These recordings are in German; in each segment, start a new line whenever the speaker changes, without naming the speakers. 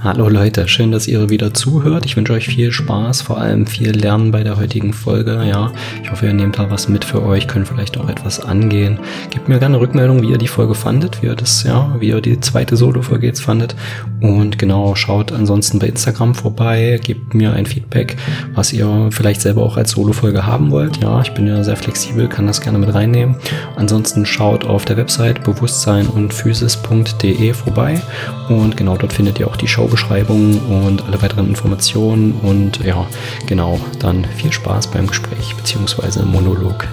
Hallo Leute, schön, dass ihr wieder zuhört. Ich wünsche euch viel Spaß, vor allem viel Lernen bei der heutigen Folge. Ja, ich hoffe, ihr nehmt da was mit für euch, könnt vielleicht auch etwas angehen. Gebt mir gerne Rückmeldung, wie ihr die Folge fandet, wie ihr das, ja, wie ihr die zweite Solo-Folge jetzt fandet. Und genau, schaut ansonsten bei Instagram vorbei, gebt mir ein Feedback, was ihr vielleicht selber auch als Solo-Folge haben wollt. Ja, ich bin ja sehr flexibel, kann das gerne mit reinnehmen. Ansonsten schaut auf der Website bewusstsein und physis.de vorbei. Und genau dort findet ihr auch die Show Beschreibung und alle weiteren Informationen. Und ja, genau, dann viel Spaß beim Gespräch bzw. Monolog.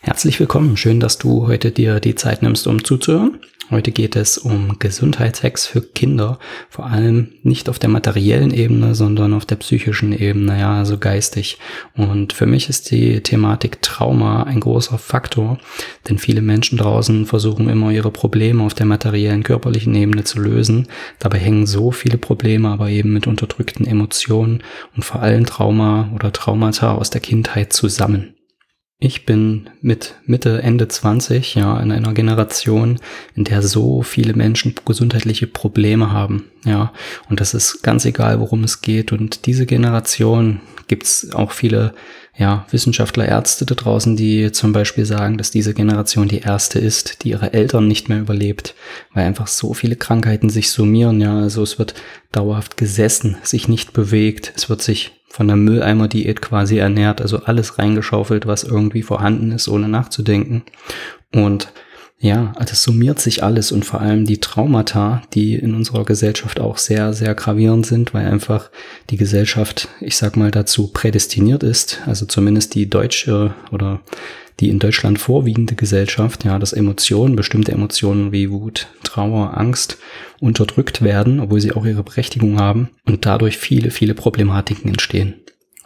Herzlich willkommen, schön, dass du heute dir die Zeit nimmst, um zuzuhören. Heute geht es um Gesundheitshacks für Kinder, vor allem nicht auf der materiellen Ebene, sondern auf der psychischen Ebene, ja, also geistig. Und für mich ist die Thematik Trauma ein großer Faktor, denn viele Menschen draußen versuchen immer ihre Probleme auf der materiellen, körperlichen Ebene zu lösen. Dabei hängen so viele Probleme aber eben mit unterdrückten Emotionen und vor allem Trauma oder Traumata aus der Kindheit zusammen. Ich bin mit Mitte, Ende 20, ja, in einer Generation, in der so viele Menschen gesundheitliche Probleme haben, ja. Und das ist ganz egal, worum es geht. Und diese Generation gibt's auch viele, ja, Wissenschaftler, Ärzte da draußen, die zum Beispiel sagen, dass diese Generation die erste ist, die ihre Eltern nicht mehr überlebt, weil einfach so viele Krankheiten sich summieren, ja. Also es wird dauerhaft gesessen, sich nicht bewegt, es wird sich von der Mülleimer-Diät quasi ernährt, also alles reingeschaufelt, was irgendwie vorhanden ist, ohne nachzudenken. Und ja, das summiert sich alles und vor allem die Traumata, die in unserer Gesellschaft auch sehr, sehr gravierend sind, weil einfach die Gesellschaft, ich sag mal, dazu prädestiniert ist, also zumindest die deutsche oder die in Deutschland vorwiegende Gesellschaft, ja, dass Emotionen, bestimmte Emotionen wie Wut, Trauer, Angst unterdrückt werden, obwohl sie auch ihre Berechtigung haben und dadurch viele, viele Problematiken entstehen.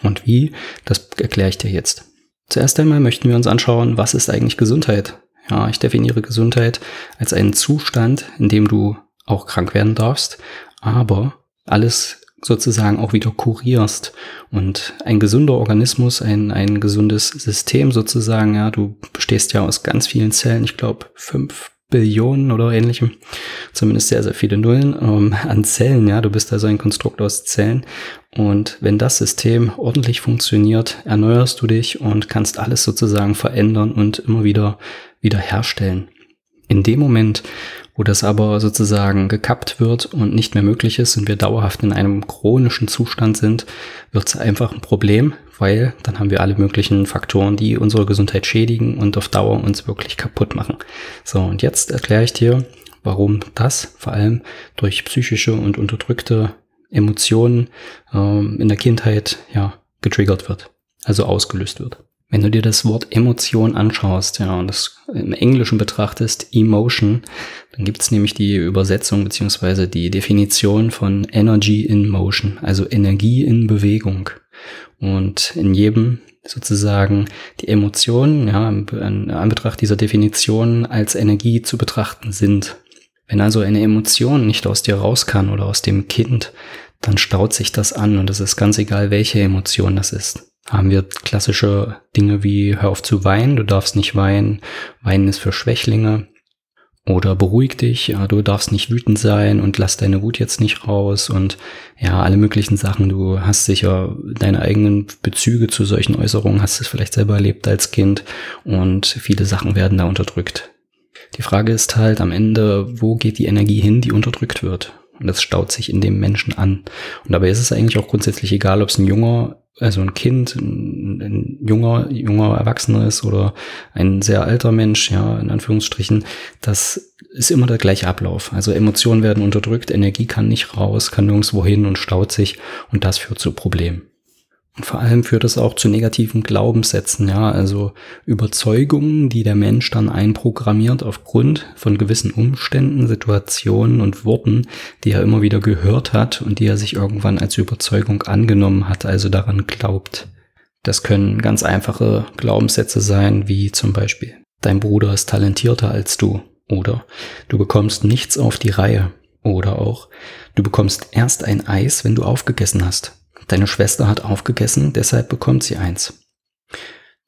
Und wie, das erkläre ich dir jetzt. Zuerst einmal möchten wir uns anschauen, was ist eigentlich Gesundheit? Ja, ich definiere Gesundheit als einen Zustand, in dem du auch krank werden darfst, aber alles sozusagen auch wieder kurierst. Und ein gesunder Organismus, ein, ein gesundes System sozusagen, ja, du bestehst ja aus ganz vielen Zellen, ich glaube fünf Billionen oder ähnlichem, zumindest sehr, sehr viele Nullen ähm, an Zellen, ja, du bist also ein Konstrukt aus Zellen. Und wenn das System ordentlich funktioniert, erneuerst du dich und kannst alles sozusagen verändern und immer wieder wieder herstellen. In dem Moment, wo das aber sozusagen gekappt wird und nicht mehr möglich ist und wir dauerhaft in einem chronischen Zustand sind, wird es einfach ein Problem, weil dann haben wir alle möglichen Faktoren, die unsere Gesundheit schädigen und auf Dauer uns wirklich kaputt machen. So, und jetzt erkläre ich dir, warum das vor allem durch psychische und unterdrückte Emotionen ähm, in der Kindheit ja getriggert wird, also ausgelöst wird. Wenn du dir das Wort Emotion anschaust, ja, und das im Englischen betrachtest, Emotion, dann gibt es nämlich die Übersetzung beziehungsweise die Definition von Energy in Motion, also Energie in Bewegung. Und in jedem sozusagen die Emotionen, ja, in Anbetracht dieser Definition als Energie zu betrachten sind. Wenn also eine Emotion nicht aus dir raus kann oder aus dem Kind, dann staut sich das an und es ist ganz egal, welche Emotion das ist haben wir klassische Dinge wie hör auf zu weinen, du darfst nicht weinen, weinen ist für Schwächlinge. Oder beruhig dich, du darfst nicht wütend sein und lass deine Wut jetzt nicht raus und ja, alle möglichen Sachen. Du hast sicher deine eigenen Bezüge zu solchen Äußerungen, hast es vielleicht selber erlebt als Kind und viele Sachen werden da unterdrückt. Die Frage ist halt am Ende, wo geht die Energie hin, die unterdrückt wird? Und das staut sich in dem Menschen an. Und dabei ist es eigentlich auch grundsätzlich egal, ob es ein junger also ein Kind, ein, ein, junger, junger Erwachsener ist oder ein sehr alter Mensch, ja, in Anführungsstrichen, das ist immer der gleiche Ablauf. Also Emotionen werden unterdrückt, Energie kann nicht raus, kann nirgendwo hin und staut sich und das führt zu Problemen. Und vor allem führt es auch zu negativen Glaubenssätzen, ja, also Überzeugungen, die der Mensch dann einprogrammiert aufgrund von gewissen Umständen, Situationen und Worten, die er immer wieder gehört hat und die er sich irgendwann als Überzeugung angenommen hat, also daran glaubt. Das können ganz einfache Glaubenssätze sein, wie zum Beispiel, dein Bruder ist talentierter als du. Oder du bekommst nichts auf die Reihe. Oder auch, du bekommst erst ein Eis, wenn du aufgegessen hast Deine Schwester hat aufgegessen, deshalb bekommt sie eins.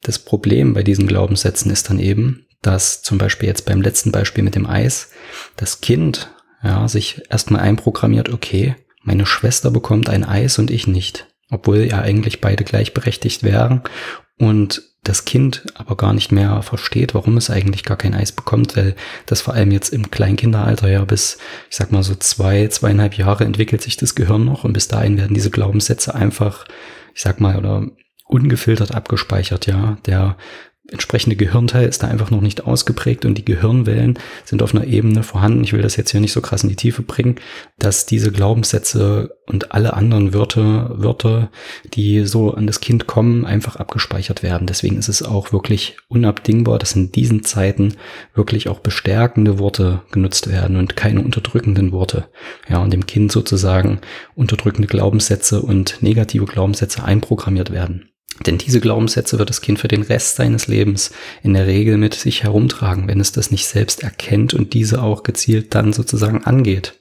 Das Problem bei diesen Glaubenssätzen ist dann eben, dass zum Beispiel jetzt beim letzten Beispiel mit dem Eis, das Kind ja, sich erstmal einprogrammiert, okay, meine Schwester bekommt ein Eis und ich nicht, obwohl ja eigentlich beide gleichberechtigt wären und das Kind aber gar nicht mehr versteht, warum es eigentlich gar kein Eis bekommt, weil das vor allem jetzt im Kleinkinderalter ja bis, ich sag mal so zwei, zweieinhalb Jahre entwickelt sich das Gehirn noch und bis dahin werden diese Glaubenssätze einfach, ich sag mal, oder ungefiltert abgespeichert, ja. Der entsprechende Gehirnteil ist da einfach noch nicht ausgeprägt und die Gehirnwellen sind auf einer Ebene vorhanden. Ich will das jetzt hier nicht so krass in die Tiefe bringen, dass diese Glaubenssätze und alle anderen Wörter, Wörter, die so an das Kind kommen, einfach abgespeichert werden. Deswegen ist es auch wirklich unabdingbar, dass in diesen Zeiten wirklich auch bestärkende Worte genutzt werden und keine unterdrückenden Worte. Ja, und dem Kind sozusagen unterdrückende Glaubenssätze und negative Glaubenssätze einprogrammiert werden. Denn diese Glaubenssätze wird das Kind für den Rest seines Lebens in der Regel mit sich herumtragen, wenn es das nicht selbst erkennt und diese auch gezielt dann sozusagen angeht.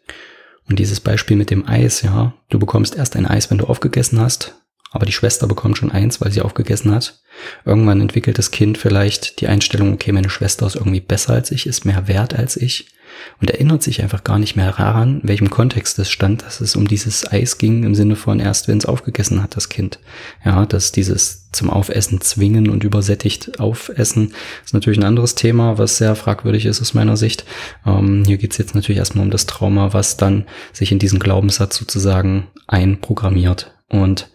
Und dieses Beispiel mit dem Eis, ja, du bekommst erst ein Eis, wenn du aufgegessen hast, aber die Schwester bekommt schon eins, weil sie aufgegessen hat. Irgendwann entwickelt das Kind vielleicht die Einstellung, okay, meine Schwester ist irgendwie besser als ich, ist mehr wert als ich und erinnert sich einfach gar nicht mehr daran, in welchem Kontext es stand, dass es um dieses Eis ging, im Sinne von erst, wenn es aufgegessen hat, das Kind. Ja, dass dieses zum Aufessen zwingen und übersättigt aufessen ist natürlich ein anderes Thema, was sehr fragwürdig ist aus meiner Sicht. Ähm, hier geht es jetzt natürlich erstmal um das Trauma, was dann sich in diesen Glaubenssatz sozusagen einprogrammiert. Und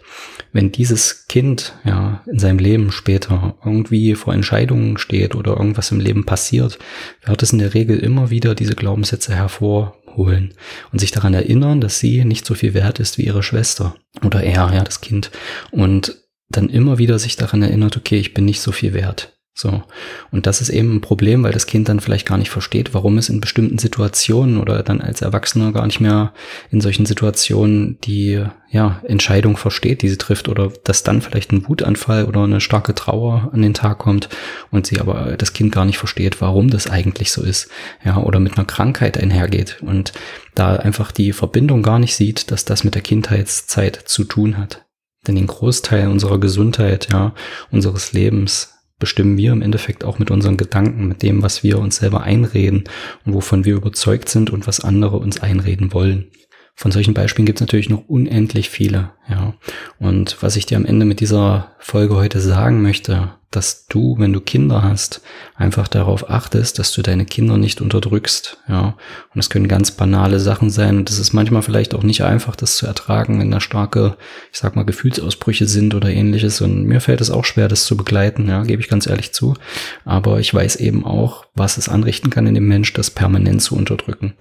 wenn dieses Kind ja in seinem Leben später irgendwie vor Entscheidungen steht oder irgendwas im Leben passiert, wird es in der Regel immer wieder diese Glaubenssätze hervorholen und sich daran erinnern, dass sie nicht so viel wert ist wie ihre Schwester oder er, ja, das Kind. Und dann immer wieder sich daran erinnert, okay, ich bin nicht so viel wert. So. Und das ist eben ein Problem, weil das Kind dann vielleicht gar nicht versteht, warum es in bestimmten Situationen oder dann als Erwachsener gar nicht mehr in solchen Situationen die, ja, Entscheidung versteht, die sie trifft oder dass dann vielleicht ein Wutanfall oder eine starke Trauer an den Tag kommt und sie aber das Kind gar nicht versteht, warum das eigentlich so ist. Ja, oder mit einer Krankheit einhergeht und da einfach die Verbindung gar nicht sieht, dass das mit der Kindheitszeit zu tun hat. Denn den Großteil unserer Gesundheit, ja, unseres Lebens bestimmen wir im Endeffekt auch mit unseren Gedanken, mit dem, was wir uns selber einreden und wovon wir überzeugt sind und was andere uns einreden wollen. Von solchen Beispielen gibt es natürlich noch unendlich viele, ja. Und was ich dir am Ende mit dieser Folge heute sagen möchte, dass du, wenn du Kinder hast, einfach darauf achtest, dass du deine Kinder nicht unterdrückst, ja. Und es können ganz banale Sachen sein und es ist manchmal vielleicht auch nicht einfach, das zu ertragen, wenn da starke, ich sag mal, Gefühlsausbrüche sind oder ähnliches. Und mir fällt es auch schwer, das zu begleiten, ja, gebe ich ganz ehrlich zu. Aber ich weiß eben auch, was es anrichten kann in dem Mensch, das permanent zu unterdrücken.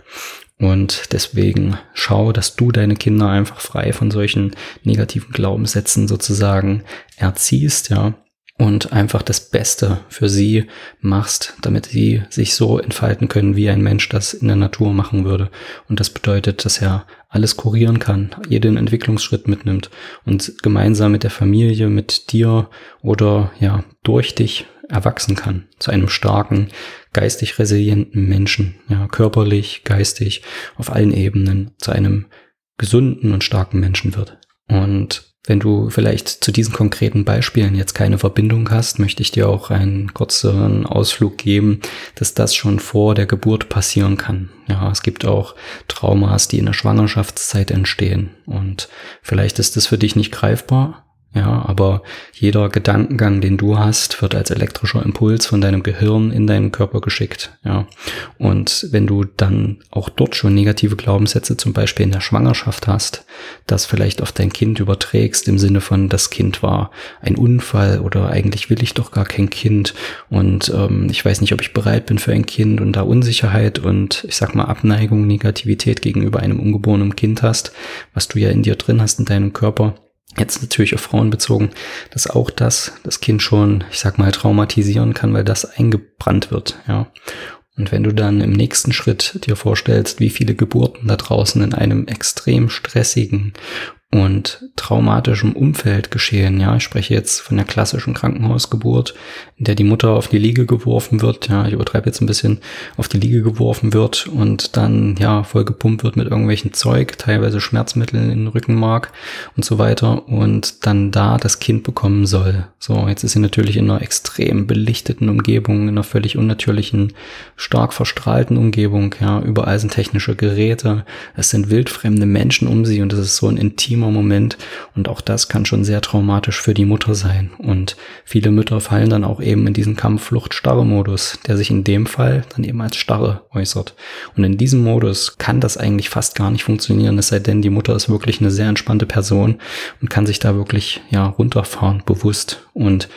Und deswegen schau, dass du deine Kinder einfach frei von solchen negativen Glaubenssätzen sozusagen erziehst, ja, und einfach das Beste für sie machst, damit sie sich so entfalten können, wie ein Mensch das in der Natur machen würde. Und das bedeutet, dass er alles kurieren kann, jeden Entwicklungsschritt mitnimmt und gemeinsam mit der Familie, mit dir oder ja, durch dich erwachsen kann zu einem starken, geistig resilienten Menschen, ja, körperlich, geistig, auf allen Ebenen zu einem gesunden und starken Menschen wird. Und wenn du vielleicht zu diesen konkreten Beispielen jetzt keine Verbindung hast, möchte ich dir auch einen kurzen Ausflug geben, dass das schon vor der Geburt passieren kann. Ja, es gibt auch Traumas, die in der Schwangerschaftszeit entstehen. Und vielleicht ist das für dich nicht greifbar, ja, aber jeder Gedankengang, den du hast, wird als elektrischer Impuls von deinem Gehirn in deinen Körper geschickt. Ja, und wenn du dann auch dort schon negative Glaubenssätze, zum Beispiel in der Schwangerschaft hast, das vielleicht auf dein Kind überträgst im Sinne von, das Kind war ein Unfall oder eigentlich will ich doch gar kein Kind und ähm, ich weiß nicht, ob ich bereit bin für ein Kind und da Unsicherheit und ich sag mal Abneigung, Negativität gegenüber einem ungeborenen Kind hast, was du ja in dir drin hast in deinem Körper jetzt natürlich auf Frauen bezogen, dass auch das das Kind schon, ich sag mal, traumatisieren kann, weil das eingebrannt wird, ja. Und wenn du dann im nächsten Schritt dir vorstellst, wie viele Geburten da draußen in einem extrem stressigen und traumatischem Umfeld geschehen. Ja, ich spreche jetzt von der klassischen Krankenhausgeburt, in der die Mutter auf die Liege geworfen wird. Ja, ich übertreibe jetzt ein bisschen, auf die Liege geworfen wird und dann ja voll gepumpt wird mit irgendwelchen Zeug, teilweise Schmerzmitteln in den Rückenmark und so weiter und dann da das Kind bekommen soll. So, jetzt ist sie natürlich in einer extrem belichteten Umgebung, in einer völlig unnatürlichen, stark verstrahlten Umgebung. Ja, überall sind technische Geräte, es sind wildfremde Menschen um sie und es ist so ein intimer intimer Moment und auch das kann schon sehr traumatisch für die Mutter sein. Und viele Mütter fallen dann auch eben in diesen Kampf-Flucht-Starre-Modus, der sich in dem Fall dann eben als Starre äußert. Und in diesem Modus kann das eigentlich fast gar nicht funktionieren, es sei denn, die Mutter ist wirklich eine sehr entspannte Person und kann sich da wirklich ja runterfahren, bewusst. Und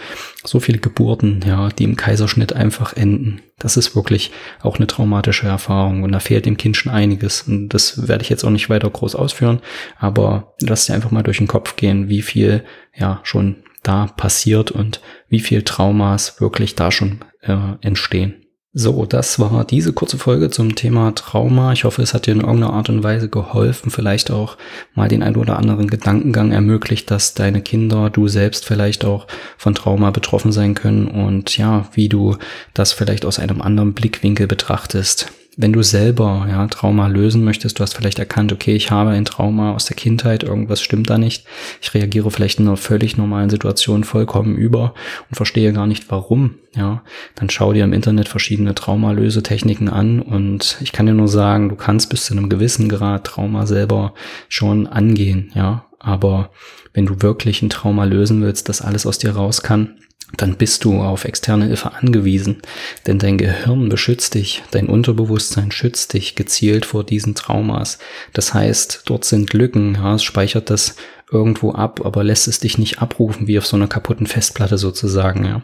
so viele Geburten, ja, die im Kaiserschnitt einfach enden. Das ist wirklich auch eine traumatische Erfahrung und da fehlt dem Kind schon einiges. Und das werde ich jetzt auch nicht weiter groß ausführen, aber lass dir einfach mal durch den Kopf gehen, wie viel ja schon da passiert und wie viel Traumas wirklich da schon äh, entstehen. So, das war diese kurze Folge zum Thema Trauma. Ich hoffe, es hat dir in irgendeiner Art und Weise geholfen, vielleicht auch mal den ein oder anderen Gedankengang ermöglicht, dass deine Kinder, du selbst vielleicht auch von Trauma betroffen sein können und ja, wie du das vielleicht aus einem anderen Blickwinkel betrachtest wenn du selber ja, Trauma lösen möchtest, du hast vielleicht erkannt, okay, ich habe ein Trauma aus der Kindheit, irgendwas stimmt da nicht. Ich reagiere vielleicht in einer völlig normalen Situation vollkommen über und verstehe gar nicht warum. Ja, dann schau dir im Internet verschiedene Traumalösetechniken an und ich kann dir nur sagen, du kannst bis zu einem gewissen Grad Trauma selber schon angehen. Ja, aber wenn du wirklich ein Trauma lösen willst, das alles aus dir raus kann, dann bist du auf externe Hilfe angewiesen, denn dein Gehirn beschützt dich, dein Unterbewusstsein schützt dich gezielt vor diesen Traumas. Das heißt, dort sind Lücken, ja, es speichert das irgendwo ab, aber lässt es dich nicht abrufen, wie auf so einer kaputten Festplatte sozusagen, ja.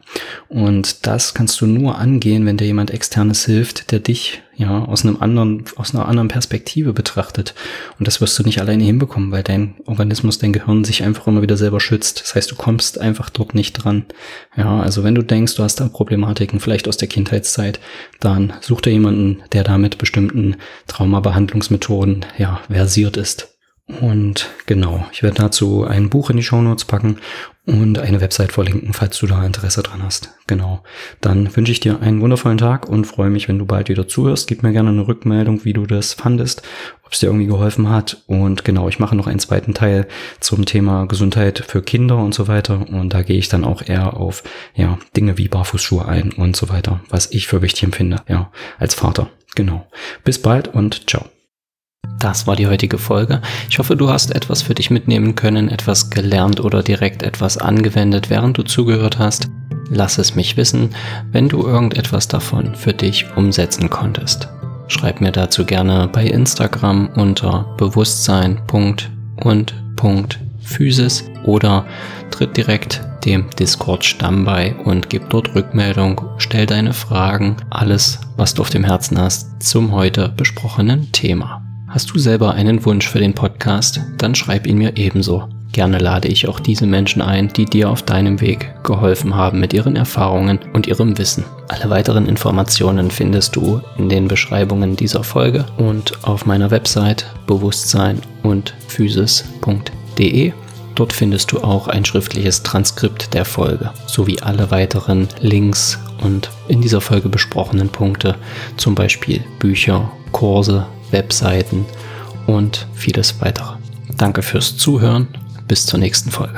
Und das kannst du nur angehen, wenn dir jemand externes hilft, der dich, ja, aus einem anderen, aus einer anderen Perspektive betrachtet. Und das wirst du nicht alleine hinbekommen, weil dein Organismus, dein Gehirn sich einfach immer wieder selber schützt. Das heißt, du kommst einfach dort nicht dran. Ja, also wenn du denkst, du hast da Problematiken, vielleicht aus der Kindheitszeit, dann such dir jemanden, der da mit bestimmten Traumabehandlungsmethoden, ja, versiert ist. Und genau, ich werde dazu ein Buch in die Shownotes packen und eine Website verlinken, falls du da Interesse dran hast. Genau. Dann wünsche ich dir einen wundervollen Tag und freue mich, wenn du bald wieder zuhörst. Gib mir gerne eine Rückmeldung, wie du das fandest, ob es dir irgendwie geholfen hat. Und genau, ich mache noch einen zweiten Teil zum Thema Gesundheit für Kinder und so weiter. Und da gehe ich dann auch eher auf ja, Dinge wie Barfußschuhe ein und so weiter, was ich für wichtig empfinde, ja, als Vater. Genau. Bis bald und ciao. Das war die heutige Folge. Ich hoffe, du hast etwas für dich mitnehmen können, etwas gelernt oder direkt etwas angewendet, während du zugehört hast. Lass es mich wissen, wenn du irgendetwas davon für dich umsetzen konntest. Schreib mir dazu gerne bei Instagram unter bewusstsein.und.physis oder tritt direkt dem Discord-Stamm bei und gib dort Rückmeldung, stell deine Fragen, alles, was du auf dem Herzen hast, zum heute besprochenen Thema. Hast du selber einen Wunsch für den Podcast? Dann schreib ihn mir ebenso. Gerne lade ich auch diese Menschen ein, die dir auf deinem Weg geholfen haben mit ihren Erfahrungen und ihrem Wissen. Alle weiteren Informationen findest du in den Beschreibungen dieser Folge und auf meiner Website bewusstsein und physis.de. Dort findest du auch ein schriftliches Transkript der Folge sowie alle weiteren Links und in dieser Folge besprochenen Punkte, zum Beispiel Bücher, Kurse, Webseiten und vieles weitere. Danke fürs Zuhören. Bis zur nächsten Folge.